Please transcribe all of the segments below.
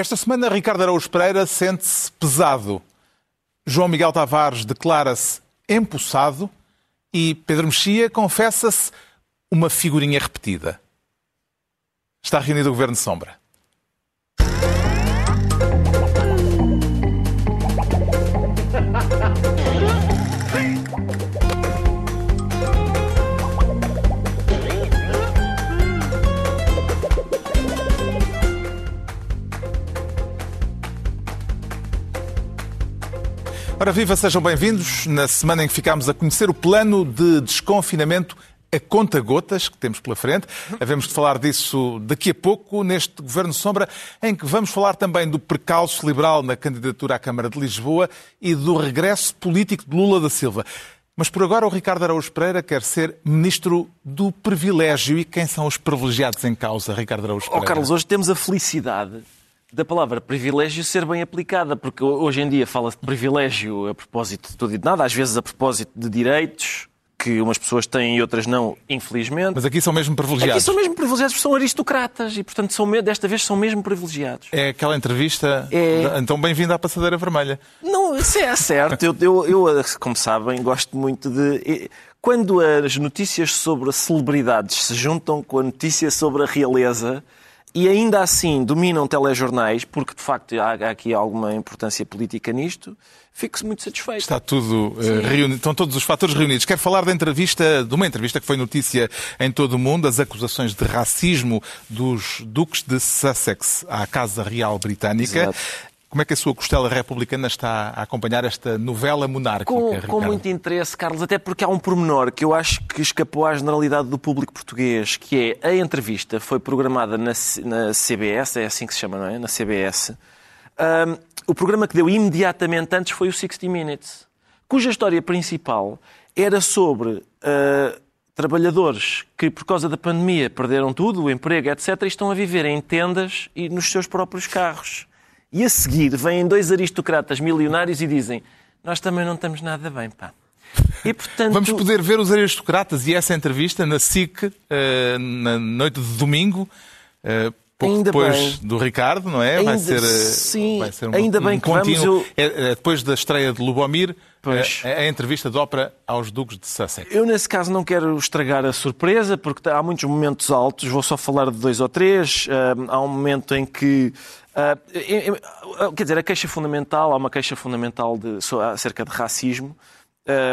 Esta semana, Ricardo Araújo Pereira sente-se pesado. João Miguel Tavares declara-se empossado e Pedro Mexia confessa-se uma figurinha repetida. Está reunido o Governo de Sombra. Ora viva, sejam bem-vindos. Na semana em que ficámos a conhecer o plano de desconfinamento a conta-gotas que temos pela frente. Havemos de falar disso daqui a pouco, neste Governo Sombra, em que vamos falar também do percalço liberal na candidatura à Câmara de Lisboa e do regresso político de Lula da Silva. Mas por agora o Ricardo Araújo Pereira quer ser ministro do privilégio. E quem são os privilegiados em causa, Ricardo Araújo Pereira? Oh, Carlos, hoje temos a felicidade da palavra privilégio ser bem aplicada, porque hoje em dia fala-se de privilégio a propósito de tudo e de nada, às vezes a propósito de direitos que umas pessoas têm e outras não, infelizmente. Mas aqui são mesmo privilegiados. Aqui são mesmo privilegiados porque são aristocratas e, portanto, são, desta vez são mesmo privilegiados. É aquela entrevista. É... Então, bem-vindo à Passadeira Vermelha. Não, isso é certo. eu, eu, eu, como sabem, gosto muito de. Quando as notícias sobre celebridades se juntam com a notícia sobre a realeza, e ainda assim dominam telejornais, porque de facto há, aqui alguma importância política nisto, fico-se muito satisfeito. Está tudo uh, reunido, estão todos os fatores reunidos. Quero falar da entrevista, de uma entrevista que foi notícia em todo o mundo, as acusações de racismo dos duques de Sussex à Casa Real Britânica. Exato. Como é que a sua costela republicana está a acompanhar esta novela monárquica? Com, com, muito interesse, Carlos, até porque há um pormenor que eu acho que escapou à generalidade do público português, que é a entrevista foi programada na, na CBS, é assim que se chama, não é? Na CBS. Um, o programa que deu imediatamente antes foi o 60 Minutes, cuja história principal era sobre uh, trabalhadores que, por causa da pandemia, perderam tudo, o emprego, etc., e estão a viver em tendas e nos seus próprios carros. E a seguir vêm dois aristocratas milionários e dizem: Nós também não estamos nada bem, pá. E, portanto... Vamos poder ver os aristocratas e essa entrevista na SIC uh, na noite de domingo. Uh, pouco ainda depois bem. do Ricardo, não é? Ainda, vai ser, sim, vai ser um, ainda bem um que contínuo. vamos. Eu... É, é, depois da estreia de Lubomir, Pois. A, a, entrevista de ópera aos Duques de Sussex. Eu, nesse caso, não quero estragar a surpresa, porque há muitos momentos altos, vou só falar de dois ou três. Há um momento em que Uh, quer dizer, a queixa fundamental, há uma queixa fundamental de, acerca de racismo,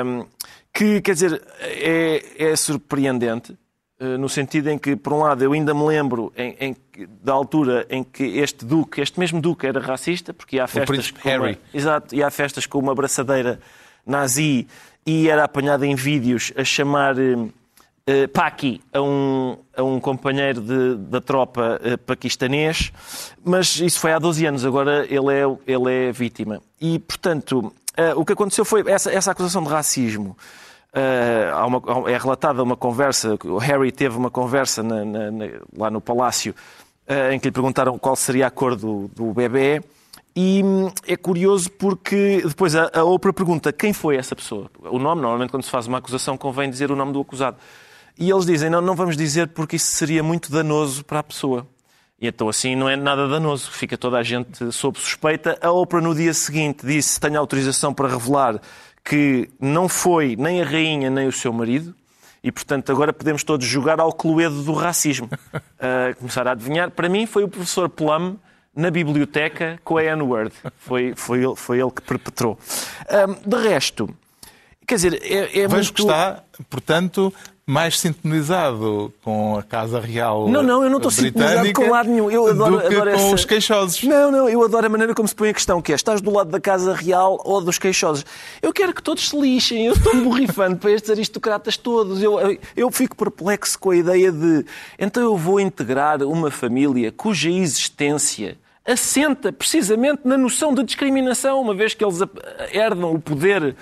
um, que, quer dizer, é, é surpreendente, uh, no sentido em que, por um lado, eu ainda me lembro em, em, da altura em que este Duque, este mesmo Duque era racista, porque ia festas. com Harry. Uma, exato, ia festas com uma abraçadeira nazi e era apanhado em vídeos a chamar. Uh, uh, Paki a um, a um companheiro de, da tropa uh, paquistanês, mas isso foi há 12 anos, agora ele é, ele é vítima. E, portanto, uh, o que aconteceu foi essa, essa acusação de racismo. Uma, é relatada uma conversa, o Harry teve uma conversa na, na, na, lá no palácio em que lhe perguntaram qual seria a cor do, do bebê. E hum, é curioso porque depois a, a pergunta quem foi essa pessoa. O nome, normalmente, quando se faz uma acusação, convém dizer o nome do acusado. E eles dizem, não, não vamos dizer porque isso seria muito danoso para a pessoa. E então assim não é nada danoso, fica toda a gente sob suspeita. A Oprah no dia seguinte disse, tenho autorização para revelar que não foi nem a rainha nem o seu marido, e, portanto, agora podemos todos jogar ao cluedo do racismo. Uh, começar a adivinhar. Para mim, foi o professor Plum na biblioteca com a N-word. Foi, foi, ele, foi ele que perpetrou. Uh, de resto, quer dizer, é, é Vejo muito... que está, portanto, mais sintonizado com a Casa Real Não, não, eu não estou sintonizado com lado nenhum. Eu adoro, do que adoro com essa... os queixosos. Não, não, eu adoro a maneira como se põe a questão, que é, estás do lado da Casa Real ou dos queixosos? Eu quero que todos se lixem, eu estou borrifando para estes aristocratas todos. Eu, eu fico perplexo com a ideia de, então eu vou integrar uma família cuja existência assenta precisamente na noção de discriminação, uma vez que eles herdam o poder uh,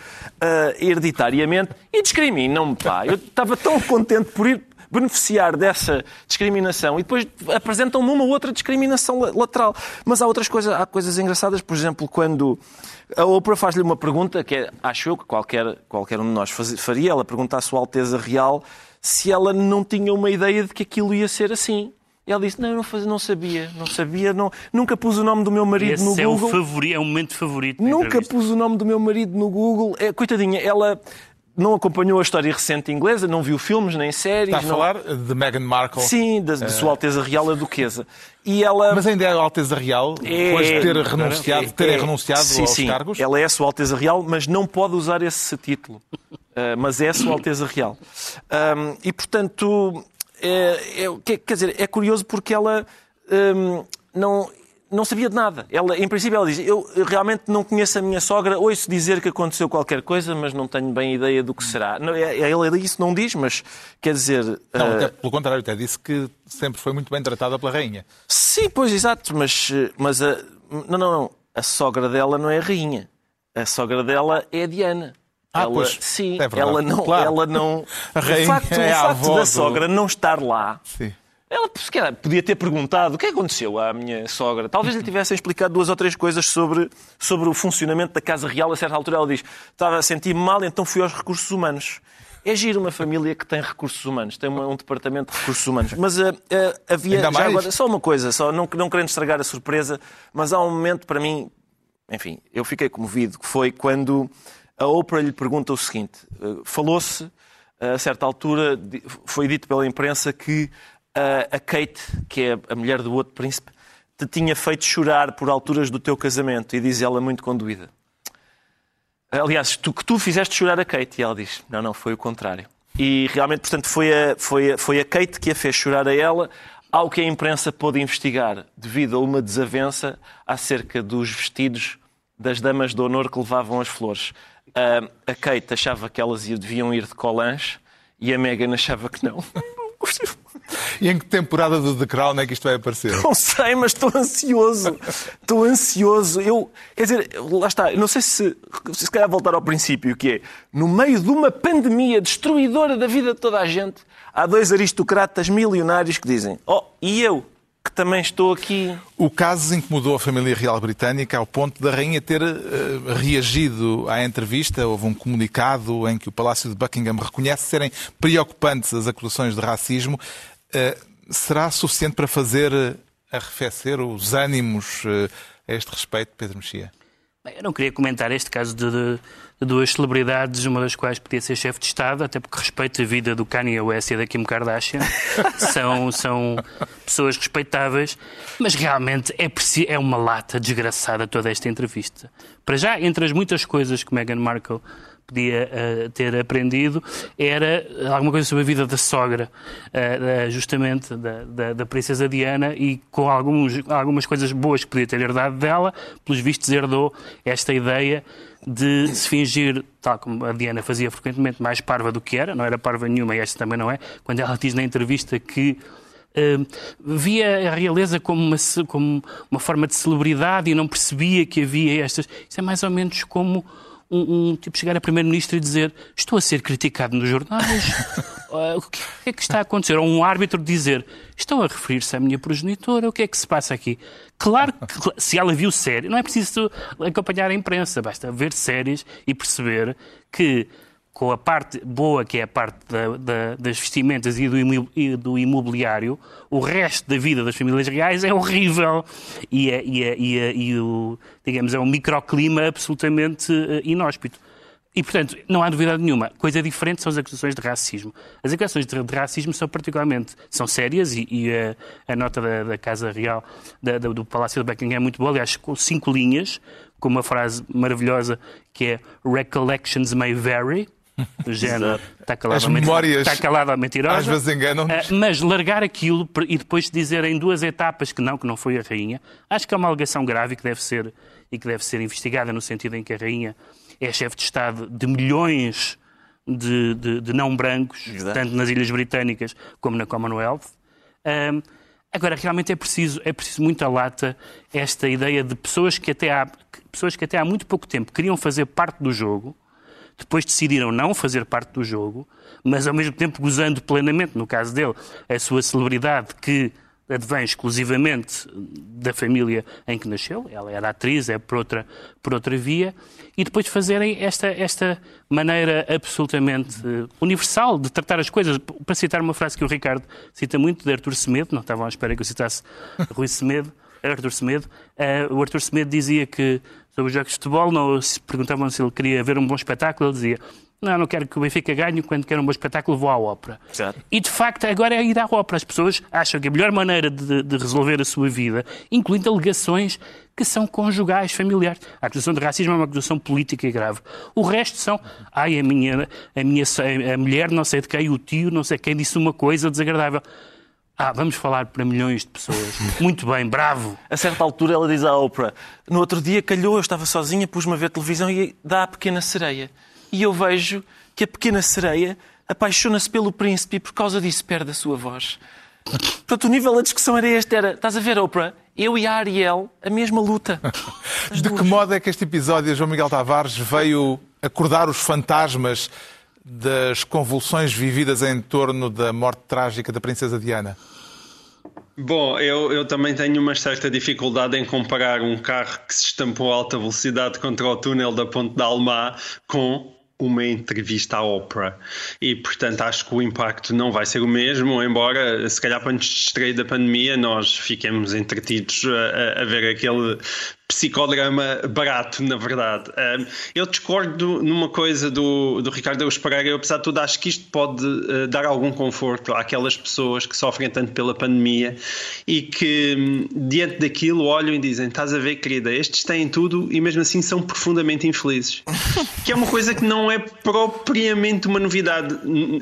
hereditariamente e discriminam-me, pá. Eu estava tão contente por ir beneficiar dessa discriminação e depois apresentam-me uma outra discriminação lateral. Mas há outras coisas, há coisas engraçadas, por exemplo, quando a Oprah faz-lhe uma pergunta que é, acho eu que qualquer, qualquer um de nós faria, ela pergunta à Sua Alteza Real se ela não tinha uma ideia de que aquilo ia ser assim. E ela disse, não, eu não, fazia, não sabia, não sabia, não, nunca pus o nome do meu marido Esse no é Google. o favorito, é o momento favorito. Nunca entrevista. pus o nome do meu marido no Google. É, coitadinha, ela não acompanhou a história recente inglesa, não viu filmes nem séries. Está a não... falar de Meghan Markle. Sim, da, de Sua Alteza Real a Duquesa. E ela... Mas ainda é a Alteza Real, É, depois de ter renunciado, é, terem é. renunciado sim, aos sim. cargos? Ela é a Sua Alteza Real, mas não pode usar esse título. Uh, mas é a Sua Alteza Real. Um, e, portanto, é, é- quer dizer, é curioso porque ela um, não, não sabia de nada. Ela, em princípio, ela diz: Eu realmente não conheço a minha sogra, ouço dizer que aconteceu qualquer coisa, mas não tenho bem ideia do que será. Não, é- Ela isso não diz, mas quer dizer. Não, uh, até pelo contrário, até disse que sempre foi muito bem tratada pela rainha. Sim, pois, exato, mas, mas a, não, não, não. A sogra dela não é a rainha. A sogra dela é a Diana. Ah, ela, pois, sim, é ela não, Claro. ela não. A rainha o facto, é o facto da do- sogra não estar lá. Sim. Ela calhar, podia ter perguntado o que aconteceu à minha sogra. Talvez lhe tivessem explicado duas ou três coisas sobre, sobre o funcionamento da Casa Real. A certa altura ela diz: estava a sentir-me mal, então fui aos recursos humanos. É giro uma família que tem recursos humanos, tem uma- um departamento de recursos humanos. Mas ah, ah, havia. Agora, só uma coisa, só não, não querendo estragar a surpresa, mas há um momento para mim, enfim, eu fiquei comovido, que foi quando a Oprah lhe pergunta o seguinte: eh, falou-se, a certa altura, foi dito pela imprensa que eh, a Kate, que é a mulher do outro príncipe, te tinha feito chorar por alturas do teu casamento, e diz ela muito conduída. Aliás, tu, que tu fizeste chorar a Kate. E ela diz: Não, não, foi o contrário. E realmente, portanto, foi a, foi a, foi a Kate que a fez chorar a ela, ao que a imprensa pôde investigar, devido a uma desavença acerca dos vestidos das damas de honor que levavam as flores. A Kate achava que elas iam- deviam ir de colãs e a Meghan achava que não. E em que temporada do The Crown é que isto vai aparecer? Não sei, mas estou ansioso. Estou ansioso. Eu, quer dizer, lá está. Não sei se, se calhar voltar ao princípio, que é, no meio de uma pandemia destruidora da vida de toda a gente, há dois aristocratas milionários que dizem, oh, e eu, que também estou aqui. O caso incomodou a família real britânica ao ponto da rainha ter eh, reagido à entrevista. Houve um comunicado em que o Palácio de Buckingham reconhece serem preocupantes as acusações de racismo. Eh, será suficiente para fazer eh, arrefecer os ânimos eh, a este respeito, Pedro Mexia? Bem, Eu não queria comentar este caso de, de- de duas celebridades, uma das quais podia ser chefe de Estado, até porque respeito a vida do Kanye West e da Kim Kardashian. são, são pessoas respeitáveis, mas realmente é, é uma lata desgraçada toda esta entrevista. Para já, entre as muitas coisas que Meghan Markle podia eh, ter aprendido era alguma coisa sobre a vida da sogra, eh, da- justamente da, da, da princesa Diana, e com alguns, algumas coisas boas que podia ter herdado dela, pelos vistos herdou esta ideia de se fingir, tal como a Diana fazia frequentemente, mais parva do que era, não era parva nenhuma, e esta também não é, quando ela diz na entrevista que eh, via a realeza como uma, como uma forma de celebridade e não percebia que havia estas. Isso é mais ou menos como um, um tipo chegar a primeiro-ministro e dizer estou a ser criticado nos jornais, Ah, o que é que está a acontecer? Ou um árbitro dizer estão a referir-se à minha progenitora, o que é que se passa aqui? Claro que se ela viu série, não é preciso acompanhar a imprensa, basta ver séries e perceber que com a parte boa, que é a parte da- da- das vestimentas e do, imo- do imobiliário, o resto da vida das famílias reais é horrível. E, é, e, é, e, é, e o, digamos, é um microclima absolutamente eh, inóspito. E, portanto, não há dúvida nenhuma. Coisa diferente são as acusações de racismo. As acusações de, de racismo são particularmente são sérias e, e a, a nota da, da Casa Real, da- da- do Palácio de Buckingham é muito boa, aliás, com cinco linhas, com uma frase maravilhosa que é Recollections may vary, do género, está calado, As ou menti- memórias está calado ou mentirosa. às vezes enganam-nos. Ah, mas largar aquilo e depois dizer em duas etapas que não, que não foi a rainha, acho que é uma alegação grave e que deve ser, e que deve ser investigada no sentido em que a rainha é chefe de Estado de milhões de, de- de não brancos, Exato. tanto nas Ilhas Britânicas como na Commonwealth. Ahm, agora, realmente é preciso, é preciso muita lata esta ideia de pessoas que, até há, pessoas que até há muito pouco tempo queriam fazer parte do jogo, depois decidiram não fazer parte do jogo, mas ao mesmo tempo gozando plenamente, no caso dele, a sua celebridade que advém exclusivamente da família em que nasceu, ela era atriz, é por outra, por outra via, e depois fazerem esta, esta maneira absolutamente uh, universal de tratar as coisas. Para citar uma frase que o Ricardo cita muito, de Artur Semedo, não estavam à espera que eu citasse Rui Semedo, Artur Semedo, uh, o Artur Semedo dizia que sobre os jogos de futebol, não, se perguntavam se ele queria ver um bom espetáculo, ele dizia não, não quero que o Benfica ganhe, quando quero um bom espetáculo vou à ópera. Exato. E de facto agora é ir à ópera. As pessoas acham que a melhor maneira de, de resolver a sua vida, incluindo alegações que são conjugais, familiares. A acusação de racismo é uma acusação política e grave. O resto são, ai, a minha, a minha a mulher, não sei de quem, o tio, não sei quem, disse uma coisa desagradável. Ah, vamos falar para milhões de pessoas. Muito bem, bravo. A certa altura ela diz à Oprah: No outro dia calhou, eu estava sozinha, pus-me a ver televisão e dá a pequena sereia. E eu vejo que a pequena sereia apaixona-se pelo príncipe e por causa disso perde a sua voz. Portanto, o nível da discussão era este: era, estás a ver, Oprah? Eu e a Ariel, a mesma luta. As de duas. que modo é que este episódio, João Miguel Tavares, veio acordar os fantasmas das convulsões vividas em torno da morte trágica da princesa Diana? Bom, eu, eu também tenho uma certa dificuldade em comparar um carro que se estampou a alta velocidade contra o túnel da Ponte da Almá com uma entrevista à ópera e portanto acho que o impacto não vai ser o mesmo embora se calhar para nos distrair da pandemia nós fiquemos entretidos a, a ver aquele psicodrama barato, na verdade. Eu discordo numa coisa do, do Ricardo Eus Pereira, eu apesar de tudo acho que isto pode uh, dar algum conforto àquelas pessoas que sofrem tanto pela pandemia e que hum, diante daquilo olham e dizem, estás a ver querida, estes têm tudo e mesmo assim são profundamente infelizes. que é uma coisa que não é propriamente uma novidade,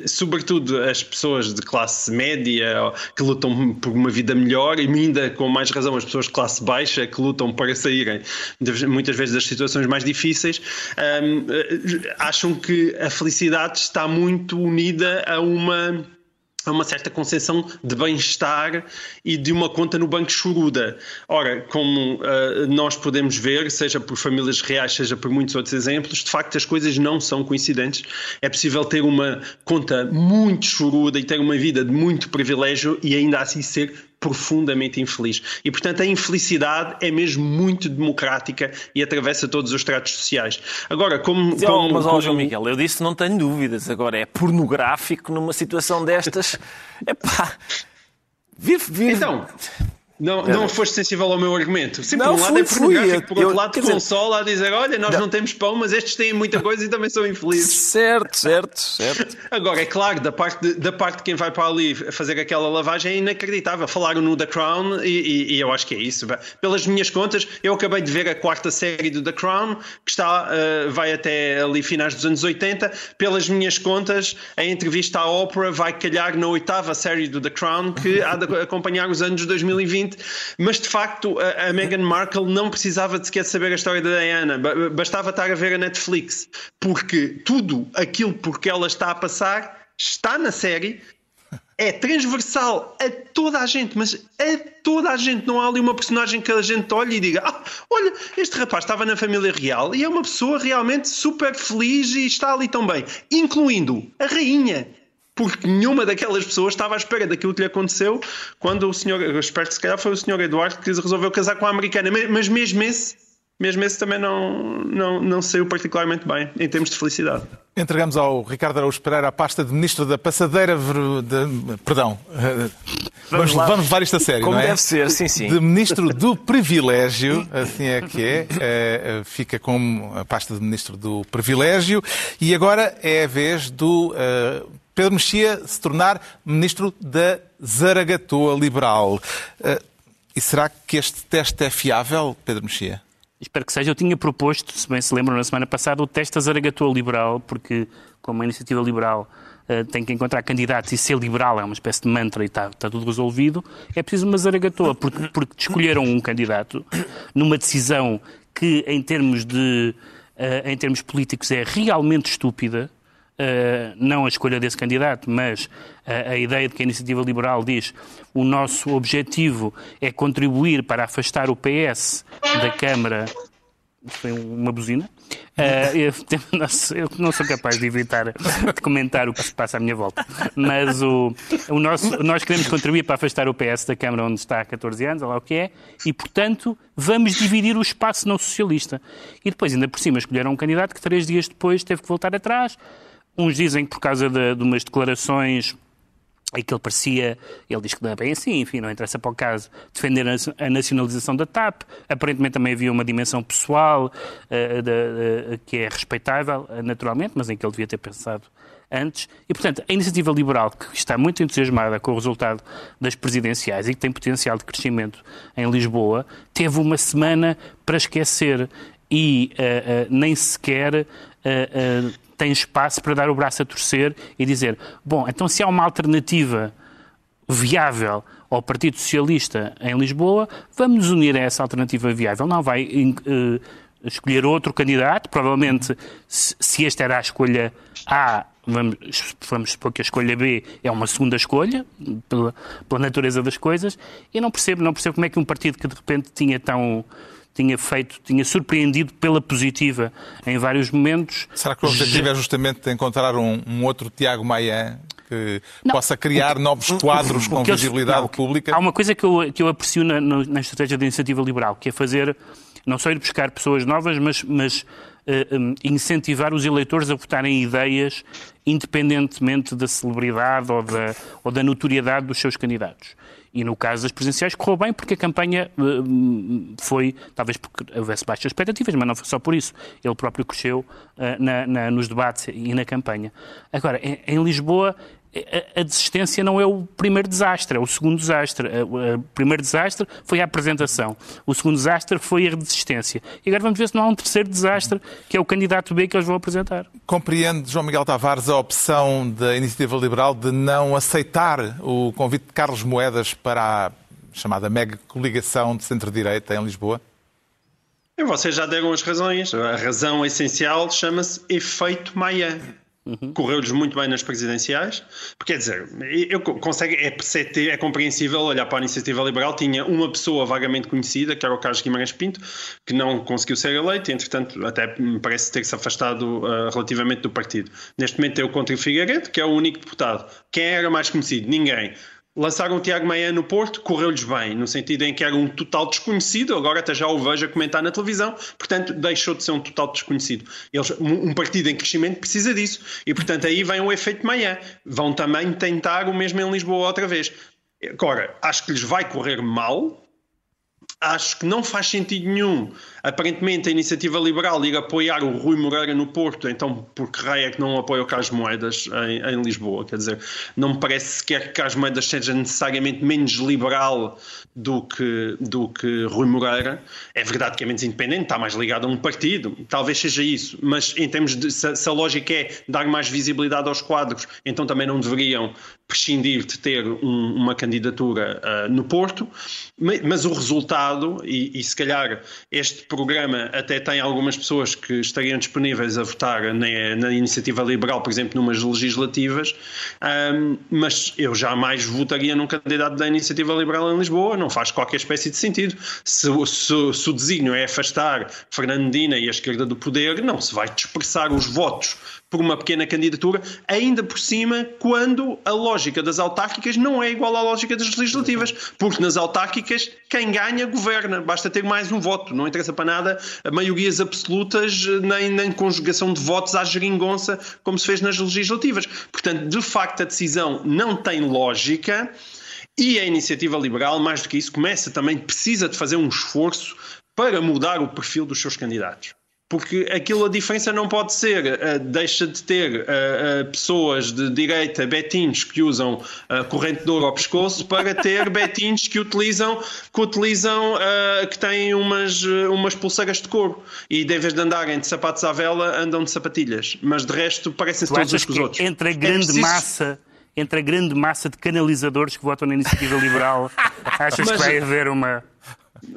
sobretudo as pessoas de classe média que lutam por uma vida melhor e ainda com mais razão as pessoas de classe baixa que lutam para sair muitas vezes das situações mais difíceis, um, acham que a felicidade está muito unida a uma a uma certa concepção de bem-estar e de uma conta no banco choruda. Ora, como uh, nós podemos ver, seja por famílias reais, seja por muitos outros exemplos, de facto as coisas não são coincidentes. É possível ter uma conta muito choruda e ter uma vida de muito privilégio e ainda assim ser profundamente infeliz. E, portanto, a infelicidade é mesmo muito democrática e atravessa todos os estratos sociais. Agora, como. como mas, ó, João Miguel, eu disse não tenho dúvidas. Agora, é pornográfico numa situação destas. É pá. Vive, vive. Então. Não, não foste sensível ao meu argumento. Sim, não, por um lado é pornográfico, por outro eu, lado consola a dizer olha, nós não. não. temos pão, mas estes têm muita coisa e também são infelizes. Certo, certo, certo. Agora, é claro, da parte de, da parte de quem vai para ali fazer aquela lavagem é inacreditável. Falaram no The Crown e, e, e, eu acho que é isso. Pelas minhas contas, eu acabei de ver a quarta série do The Crown, que está, uh, vai até ali finais dos anos 80. Pelas minhas contas, a entrevista à Oprah vai calhar na oitava série do The Crown, que há de acompanhar os anos 2020 mas de facto a, a Meghan Markle não precisava de sequer saber a história da Diana, bastava estar a ver a Netflix, porque tudo aquilo por que ela está a passar está na série, é transversal a toda a gente, mas a toda a gente. Não há ali uma personagem que a gente olhe e diga: ah, olha, este rapaz estava na família real e é uma pessoa realmente super feliz e está ali tão bem, incluindo a rainha porque nenhuma daquelas pessoas estava à espera daquilo que lhe aconteceu quando o senhor, eu espero que se calhar foi o senhor Eduardo que resolveu casar com a americana, mas mesmo esse, mesmo esse também não, não, não saiu particularmente bem em termos de felicidade. Entregamos ao Ricardo Araújo Pereira a pasta de Ministro da Passadeira. De, perdão. Vamos, vamos, vamos levar isto a sério, Como não é? deve ser, sim, sim. De Ministro do Privilégio, assim é que é. é fica como a pasta de Ministro do Privilégio. E agora é a vez do uh, Pedro Mexia se tornar ministro da Zaragatoa Liberal. Uh, e será que este teste é fiável, Pedro Mexia? Espero que seja. Eu tinha proposto, se bem se lembram, na semana passada, o teste da Zaragatoa Liberal, porque, como a iniciativa liberal uh, tem que encontrar candidatos e ser liberal é uma espécie de mantra e está, está tudo resolvido, é preciso uma Zaragatoa, porque, porque escolheram um candidato numa decisão que, em termos, de, uh, em termos políticos, é realmente estúpida não a escolha desse candidato, mas uh, a ideia de que a iniciativa liberal diz o nosso objetivo é contribuir para afastar o PS da Câmara. foi uma buzina. Uh, eu, não sou capaz de evitar de comentar o que se passa à minha volta. Mas o, o nosso, nós queremos contribuir para afastar o PS da Câmara onde está há 14 anos, olha lá o que é, e, portanto, vamos dividir o espaço não socialista. E depois, ainda por cima, escolheram um candidato que três dias depois teve que voltar atrás. Uns dizem que por causa de, de umas declarações e que ele parecia, ele diz que não é bem assim, enfim, não interessa para o caso, defender a nacionalização da TAP. Aparentemente também havia uma dimensão pessoal uh, de, uh, que é respeitável, uh, naturalmente, mas em que ele devia ter pensado antes. E, portanto, a iniciativa liberal, que está muito entusiasmada com o resultado das presidenciais e que tem potencial de crescimento em Lisboa, teve uma semana para esquecer e nem sequer tem espaço para dar o braço a torcer e dizer: bom, então se há uma alternativa viável ao Partido Socialista em Lisboa, vamos unir a essa alternativa viável. Não vai uh, escolher outro candidato, provavelmente, se, se esta era a escolha A, vamos, vamos supor que a escolha B é uma segunda escolha, pela, pela natureza das coisas, e não percebo, não percebo como é que um partido que de repente tinha tão tinha feito, tinha surpreendido pela positiva em vários momentos. Será que o objetivo é justamente encontrar um, um outro Tiago Maia que não, possa criar que, novos quadros com visibilidade não, pública? Há uma coisa que eu, que eu aprecio na, na estratégia da iniciativa liberal, que é fazer, não só ir buscar pessoas novas, mas, mas uh, um, incentivar os eleitores a votarem ideias independentemente da celebridade ou da, ou da notoriedade dos seus candidatos. E no caso das presidenciais correu bem porque a campanha uh, foi, talvez porque houvesse baixas expectativas, mas não foi só por isso. Ele próprio cresceu uh, na, na, nos debates e na campanha. Agora, em, em Lisboa a desistência não é o primeiro desastre, é o segundo desastre. O primeiro desastre foi a apresentação, o segundo desastre foi a desistência. E agora vamos ver se não há um terceiro desastre, que é o candidato B que eles vão apresentar. Compreende, João Miguel Tavares, a opção da Iniciativa Liberal de não aceitar o convite de Carlos Moedas para a chamada mega coligação de centro-direita em Lisboa? Vocês já deram as razões. A razão essencial chama-se efeito Maia. Uhum. Correu-lhes muito bem nas presidenciais, porque quer dizer, eu consegue, é, é compreensível olhar para a iniciativa liberal. Tinha uma pessoa vagamente conhecida, que era o Carlos Guimarães Pinto, que não conseguiu ser eleito, e, entretanto, até me parece ter-se afastado uh, relativamente do partido. Neste momento é o Contra Figueiredo, que é o único deputado. Quem era mais conhecido? Ninguém. Lançaram o Tiago Meia no Porto, correu-lhes bem, no sentido em que era um total desconhecido, agora até já o vejo a comentar na televisão, portanto deixou de ser um total desconhecido. Eles, um partido em crescimento precisa disso, e portanto aí vem o efeito Meia. Vão também tentar o mesmo em Lisboa outra vez. Agora, acho que lhes vai correr mal, acho que não faz sentido nenhum Aparentemente, a iniciativa liberal ir apoiar o Rui Moreira no Porto, então por que raio é que não apoia o Carlos Moedas em, em, Lisboa? Quer dizer, não me parece sequer que Carlos Moedas seja necessariamente menos liberal do que, do que Rui Moreira. É verdade que é menos independente, está mais ligado a um partido, talvez seja isso, mas em termos de se, se a lógica é dar mais visibilidade aos quadros, então também não deveriam prescindir de ter um, uma candidatura uh, no Porto, mas, o resultado, e, e se calhar este programa até tem algumas pessoas que estariam disponíveis a votar na, na iniciativa liberal, por exemplo, numas legislativas, um, mas eu jamais votaria num candidato da iniciativa liberal em Lisboa, não faz qualquer espécie de sentido. Se, se, se o desígnio é afastar Fernandina e a esquerda do poder, não se vai dispersar os votos por uma pequena candidatura, ainda por cima, quando a lógica das autárquicas não é igual à lógica das legislativas. Porque nas autárquicas, quem ganha, governa. Basta ter mais um voto. Não interessa para nada maiorias absolutas, nem, nem conjugação de votos à geringonça, como se fez nas legislativas. Portanto, de facto, a decisão não tem lógica. E a iniciativa liberal, mais do que isso, começa também, precisa de fazer um esforço para mudar o perfil dos seus candidatos porque aquilo a diferença não pode ser, uh, deixa de ter uh, uh, pessoas de direita, betins, que usam corrente de ouro ao pescoço, para ter betins que utilizam, que, utilizam que têm umas, umas pulseiras de couro. E em vez de andarem de sapatos à vela, andam de sapatilhas. Mas de resto parecem-se todos uns com os outros. Entre a é grande é preciso... massa entre a grande massa de canalizadores que votam na iniciativa liberal, achas Mas... que vai haver uma.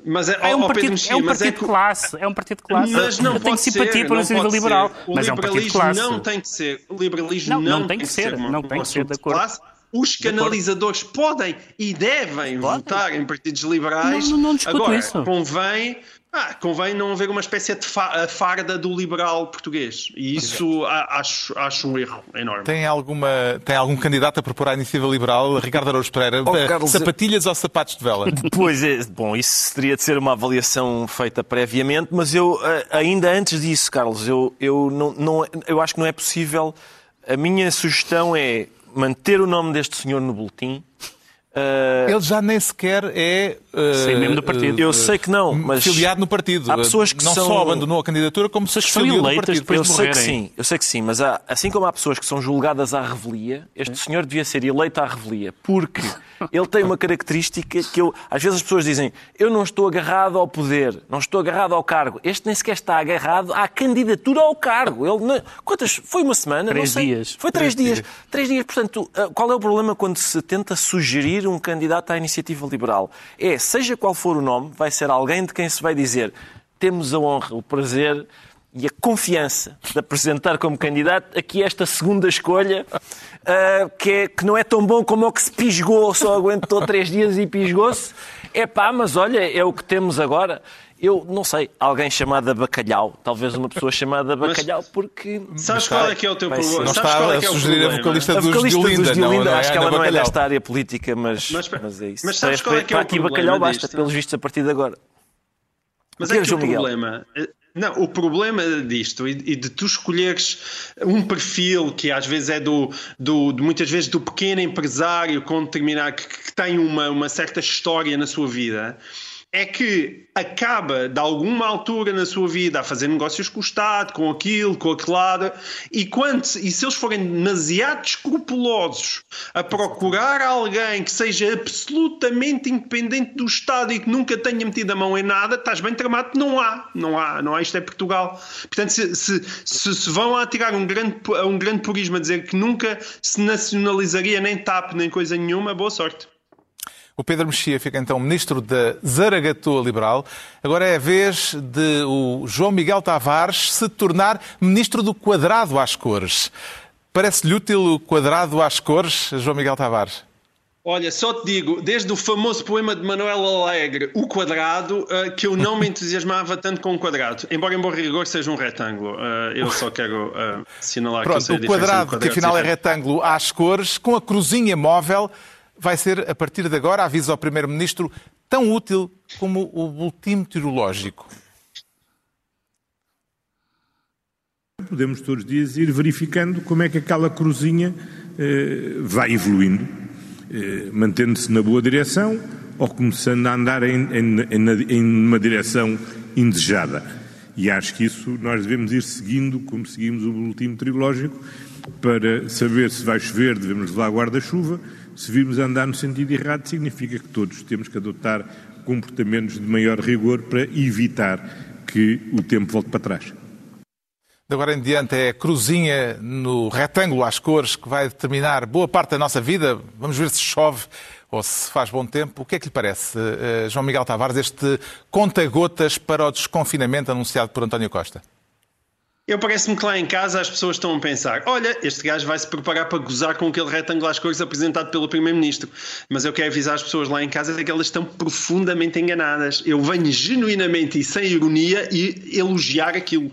Mas é, é um partido, Mexia, é um partido é de classe. É um partido de classe. Mas não Eu tenho simpatia pela iniciativa liberal. Mas é um partido de classe. não tem que ser. O liberalismo não, não, não tem que ser. ser não tem que ser, de acordo. Classe. Os canalizadores podem e devem Pode. votar em partidos liberais. Não, não, não Agora, isso. convém Ah, convém não haver uma espécie de fa farda do liberal português. E isso acho, acho um erro enorme. Tem, alguma, tem algum candidato a propor à iniciativa liberal? Ricardo Araújo Pereira, oh, Carlos, sapatilhas ou sapatos de vela? Pois é, bom, isso teria de ser uma avaliação feita previamente, mas eu, eh, ainda antes disso, Carlos, eu, eu, não, não, eu acho que não é possível. A minha sugestão é manter o nome deste senhor no boletim Uh, ele já nem sequer é. Sei mesmo do partido. Eu sei que não, mas. Filiado no partido. Há pessoas que não são... só abandonou a candidatura, como se filiou no partido. Eu sei que sim, eu sei que sim, mas há, assim como há pessoas que são julgadas à revelia, este é. senhor devia ser eleito à revelia, porque ele tem uma característica que eu. Às vezes as pessoas dizem, eu não estou agarrado ao poder, não estou agarrado ao cargo. Este nem sequer está agarrado à candidatura ao cargo. Ele não... Quantas? Foi uma semana? Três dias. Foi três, três dias. dias. Três dias. Portanto, uh, qual é o problema quando se tenta sugerir um candidato à iniciativa liberal? É, seja qual for o nome, vai ser alguém de quem se vai dizer temos a honra, o prazer e a confiança de apresentar como candidato aqui esta segunda escolha, uh, que, é, que não é tão bom como o que se pisgou, só aguentou três dias e pisgou-se. É pá, mas olha, é o que temos agora. Eu não sei, alguém chamada Bacalhau, talvez uma pessoa chamada Bacalhau, porque. Sabes qual é que é o teu problema? Não está é a sugerir a vocalista, a vocalista dos, de Olinda, não, não, acho é que ela não é desta área política, mas, mas, mas é isso. Mas sabes qual é que é o aqui Bacalhau basta, pelos vistos, a partir de agora. Mas é que o problema. Não, o problema disto e de tu escolheres um perfil que às vezes é do, do de, muitas vezes do pequeno empresário com determinar que, que tem uma, uma certa história na sua vida é que acaba de alguma altura na sua vida a fazer negócios com o Estado, com aquilo, com aquele lado, e, quando, e se eles forem demasiado escrupulosos a procurar alguém que seja absolutamente independente do Estado e que nunca tenha metido a mão em nada, estás bem tramado, não há, não há, não há, isto é Portugal. Portanto, se, se, se, se vão a tirar um grande, um grande purismo a dizer que nunca se nacionalizaria nem TAP nem coisa nenhuma, boa sorte. O Pedro Mexia fica então ministro da Zaragatua Liberal. Agora é a vez de o João Miguel Tavares se tornar ministro do quadrado às cores. Parece-lhe útil o quadrado às cores, João Miguel Tavares? Olha, só te digo, desde o famoso poema de Manuel Alegre, O Quadrado, uh, que eu não me entusiasmava tanto com o quadrado. Embora, em bom rigor, seja um retângulo. Uh, eu só quero uh, assinalar Pronto, que eu sei o quadrado, quadrado, que afinal é retângulo às cores, com a cruzinha móvel vai ser, a partir de agora, avisa ao Primeiro-Ministro, tão útil como o boletim meteorológico. Podemos todos os dias ir verificando como é que aquela cruzinha eh, vai evoluindo, eh, mantendo-se na boa direção ou começando a andar em, em, em uma direção indesejada. E acho que isso nós devemos ir seguindo, como seguimos o boletim meteorológico, para saber se vai chover, devemos levar guarda-chuva, se virmos andar no sentido errado, significa que todos temos que adotar comportamentos de maior rigor para evitar que o tempo volte para trás. De agora em diante é a cruzinha no retângulo às cores que vai determinar boa parte da nossa vida. Vamos ver se chove ou se faz bom tempo. O que é que lhe parece, eh, João Miguel Tavares, este conta-gotas para o desconfinamento anunciado por António Costa? Eu parece-me que lá em casa as pessoas estão a pensar: olha, este gajo vai se preparar para gozar com aquele retângulo às cores apresentado pelo Primeiro-Ministro. Mas eu quero avisar as pessoas lá em casa de que elas estão profundamente enganadas. Eu venho genuinamente e sem ironia e elogiar aquilo.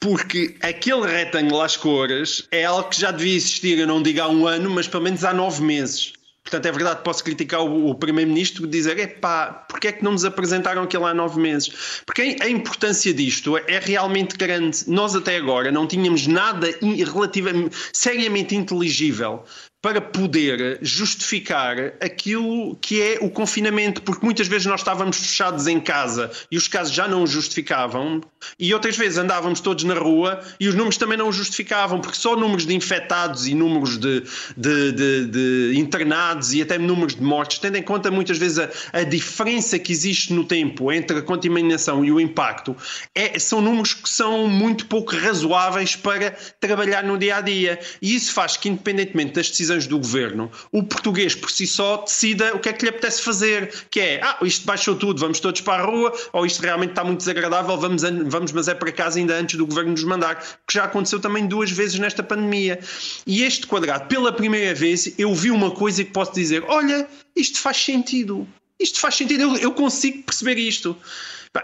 Porque aquele retângulo às cores é algo que já devia existir, eu não digo há um ano, mas pelo menos há nove meses. Portanto, é verdade, posso criticar o, o Primeiro-Ministro e dizer: epá, porque é que não nos apresentaram aquilo há nove meses? Porque a importância disto é realmente grande. Nós, até agora, não tínhamos nada relativamente, seriamente inteligível para poder justificar aquilo que é o confinamento, porque muitas vezes nós estávamos fechados em casa e os casos já não o justificavam, e outras vezes andávamos todos na rua e os números também não o justificavam, porque só números de infectados e números de, de, de, de internados e até números de mortes, tendo em conta muitas vezes a, a diferença que existe no tempo entre a contaminação e o impacto, é, são números que são muito pouco razoáveis para trabalhar no dia a dia. E isso faz que, independentemente das decisões decisões do governo, o português por si só decida o que é que lhe apetece fazer, que é, ah, isto baixou tudo, vamos todos para a rua, ou isto realmente está muito desagradável, vamos, vamos mas é para casa ainda antes do governo nos mandar, que já aconteceu também duas vezes nesta pandemia. E este quadrado, pela primeira vez, eu vi uma coisa que posso dizer, olha, isto faz sentido. isto faz sentido, eu, eu consigo perceber isto.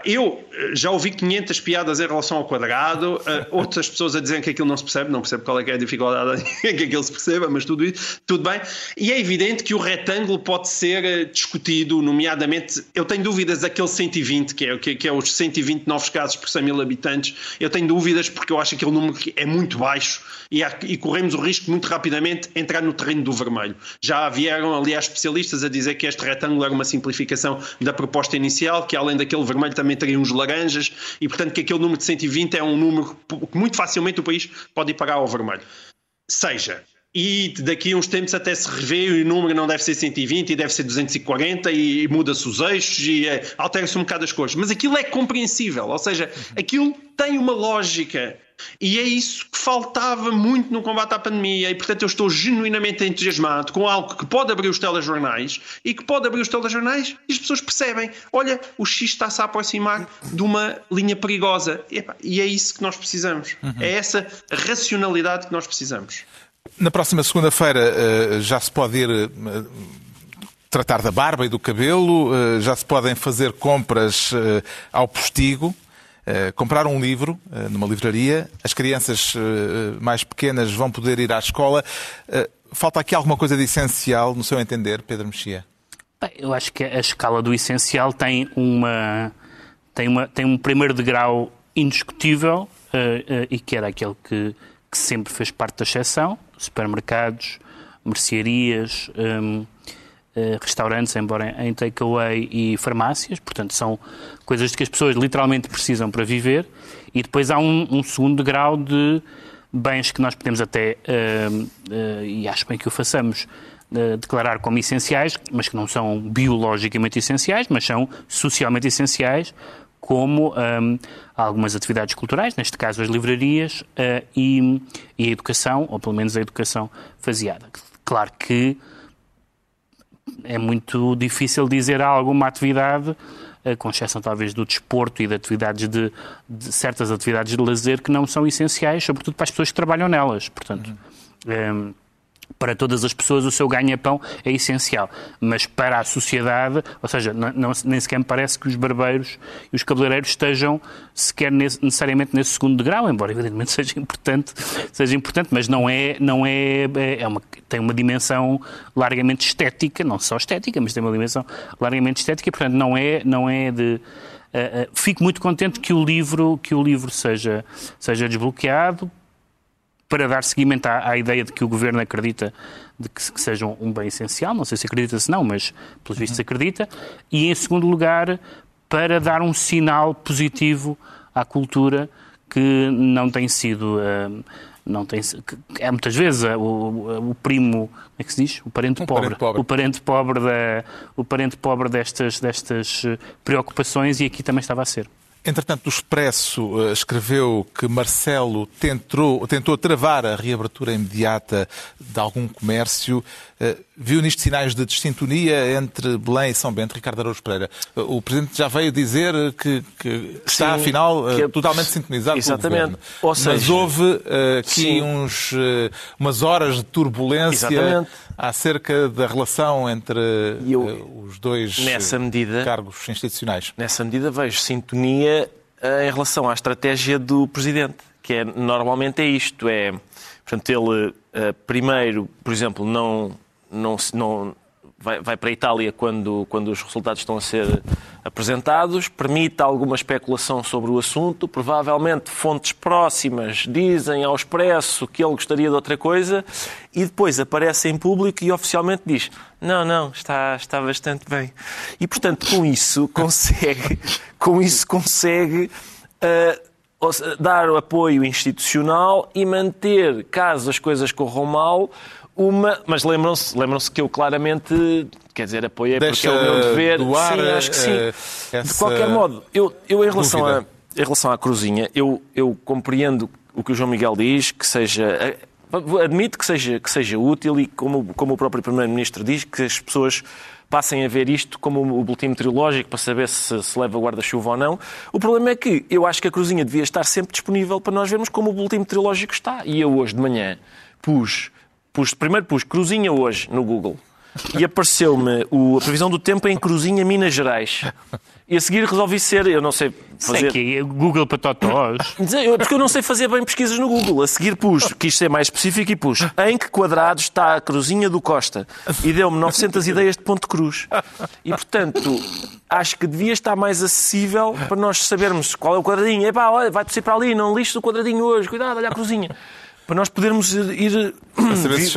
Eu eh, já ouvi 500 piadas em relação ao quadrado, uh, outras pessoas a dizerem que aquilo não se percebe, não percebo qual é, é a dificuldade em que aquilo se perceba, mas tudo isso, tudo bem. E é evidente que o retângulo pode ser eh, discutido, nomeadamente, eu tenho dúvidas daquele 120, que é, que, que é os 120 novos casos por 100 mil habitantes, eu tenho dúvidas porque eu acho que aquele número é muito baixo e, há, e corremos o risco muito rapidamente de entrar no terreno do vermelho. Já vieram, aliás, especialistas a dizer que este retângulo era uma simplificação da proposta inicial, que além daquele vermelho também teria uns laranjas e, portanto, que aquele número de 120 é um número que muito facilmente o país pode ir pagar ao vermelho. Seja, e daqui a uns tempos até se revê e o número não deve ser 120 e deve ser 240 e muda-se os eixos e é, altera-se um bocado as cores. Mas aquilo é compreensível, ou seja, aquilo tem uma lógica. E é isso que faltava muito no combate à pandemia, e portanto eu estou genuinamente entusiasmado com algo que pode abrir os telejornais e que pode abrir os telejornais e as pessoas percebem: olha, o X está-se a aproximar de uma linha perigosa. E é isso que nós precisamos. Uhum. É essa racionalidade que nós precisamos. Na próxima segunda-feira eh, já se pode ir eh, tratar da barba e do cabelo, eh, já se podem fazer compras ao postigo. Comprar um livro numa livraria, as crianças mais pequenas vão poder ir à escola. falta aqui alguma coisa de essencial, no seu entender, Pedro Mexia? Bem, eu acho que a escala do essencial tem, uma, tem, uma, tem um primeiro degrau indiscutível e que era aquele que, que sempre fez parte da exceção, supermercados, mercearias, um, eh, restaurantes, embora em takeaway e farmácias, portanto são coisas que as pessoas literalmente precisam para viver, e depois há um, um segundo grau de bens que nós podemos até, uh, uh, e acho bem que o façamos, uh, declarar como essenciais, mas que não são biologicamente essenciais, mas são socialmente essenciais, como um, algumas atividades culturais, neste caso as livrarias, e, e a educação, ou pelo menos a educação faseada. Claro que é muito difícil dizer alguma atividade, eh, com exceção talvez do desporto e de atividades de, de, certas atividades de lazer que não são essenciais, sobretudo para as pessoas que trabalham nelas. Portanto, uhum. um, para todas as pessoas o seu ganha-pão é essencial, mas para a sociedade, ou seja, não, não, nem sequer me parece que os barbeiros e os cabeleireiros estejam sequer nesse, necessariamente nesse segundo grau, embora evidentemente seja importante, seja importante, mas não é, não é, é, é uma, tem uma dimensão largamente estética, não só estética, mas tem uma dimensão largamente estética, e, portanto não é, não é de Uh, uh, fico muito contente que o livro, que o livro seja, seja desbloqueado, para dar seguimento à, à, ideia de que o Governo acredita de que, que seja um bem essencial, não sei se acredita se não, mas pelos vistos uhum. acredita, e em segundo lugar, para dar um sinal positivo à cultura que não tem sido... Uh, não tem é muitas vezes uh, o, o, primo como é que se diz? O parente, um pobre, parente pobre, o parente pobre da o parente pobre destas destas uh, preocupações e aqui também estava a ser Entretanto, o Expresso uh, escreveu que Marcelo tentou, tentou travar a reabertura imediata de algum comércio. Uh, viu nisto sinais de dissintonia entre Belém e São Bento, Ricardo Araújo Pereira. Uh, o Presidente já veio dizer que, que está, afinal, que é... totalmente sintonizado Exatamente. com o Governo. Seja... Mas houve aqui uns, umas horas de turbulência Exatamente. Acerca da relação entre eu, os dois nessa medida, cargos institucionais. Nessa medida vejo sintonia eh, em relação à estratégia do Presidente, que é, normalmente é isto, é, portanto, ele uh, primeiro, por exemplo, não, não, não vai, vai, para a Itália quando, quando os resultados estão a ser apresentados, permite alguma especulação sobre o assunto, provavelmente fontes próximas dizem ao expresso que ele gostaria de outra coisa e depois aparece em público e oficialmente diz não, não, está, está bastante bem. E, portanto, com isso consegue, com isso consegue uh, dar apoio institucional e manter, caso as coisas corram mal, uma. Mas lembram-se lembram que eu claramente, quer dizer, apoiei Deixa porque é o meu dever. Doar, sim, acho que sim. Uh, de qualquer modo, eu, eu em, relação a, em relação à Cruzinha, eu, eu compreendo o que o João Miguel diz, que seja. Eh, admito que seja, que seja útil e, como, como o próprio Primeiro-Ministro diz, que as pessoas passem a ver isto como o boletim meteorológico para saber se se leva guarda-chuva ou não. O problema é que eu acho que a Cruzinha devia estar sempre disponível para nós vermos como o boletim meteorológico está. E eu hoje de manhã pus Pus, primeiro pus cruzinha hoje no Google. e apareceu-me a previsão do tempo em Cruzinha, Minas Gerais. E a seguir resolvi ser, eu não sei fazer... Sei que Google para totós. Porque eu não sei fazer bem pesquisas no Google. A seguir pus, quis ser mais específico e pus em que quadrado está a Cruzinha do Costa? E deu-me 900 ideias de ponto cruz. E, portanto, acho que devia estar mais acessível para nós sabermos qual é o quadradinho. Epá, olha, vai ser para ali, não lixo o quadradinho hoje. Cuidado, olha a Cruzinha. Para nós podermos ir, ir,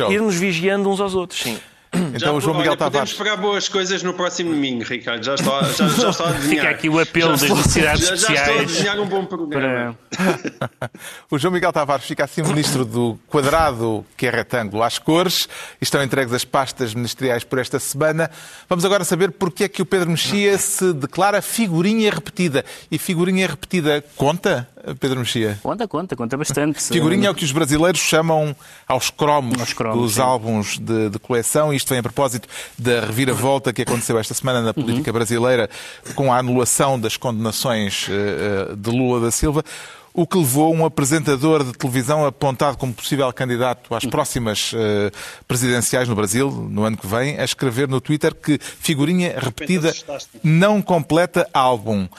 ir nos vigiando uns aos outros, sim. Então já, o João Miguel olha, Tavares. Podemos esperar boas coisas no próximo domingo, Ricardo. Já estou, já, já estou a desenhar. Fica aqui o apelo das necessidades já, já estou a desenhar um bom programa. Para... o João Miguel Tavares fica assim ministro do quadrado, que é retângulo, às cores. Estão entregues as pastas ministeriais por esta semana. Vamos agora saber porque é que o Pedro Mexia se declara figurinha repetida. E figurinha repetida conta? Pedro Mexia? Conta, conta, conta bastante. Figurinha é o que os brasileiros chamam aos cromos, aos cromos dos sim. álbuns de, de, coleção. Isto vem a propósito da reviravolta que aconteceu esta semana na política uhum. brasileira com a anulação das condenações uh, de Lula da Silva o que levou um apresentador de televisão apontado como possível candidato às próximas uh, presidenciais no Brasil, no ano que vem, a escrever no Twitter que figurinha repetida não completa álbum.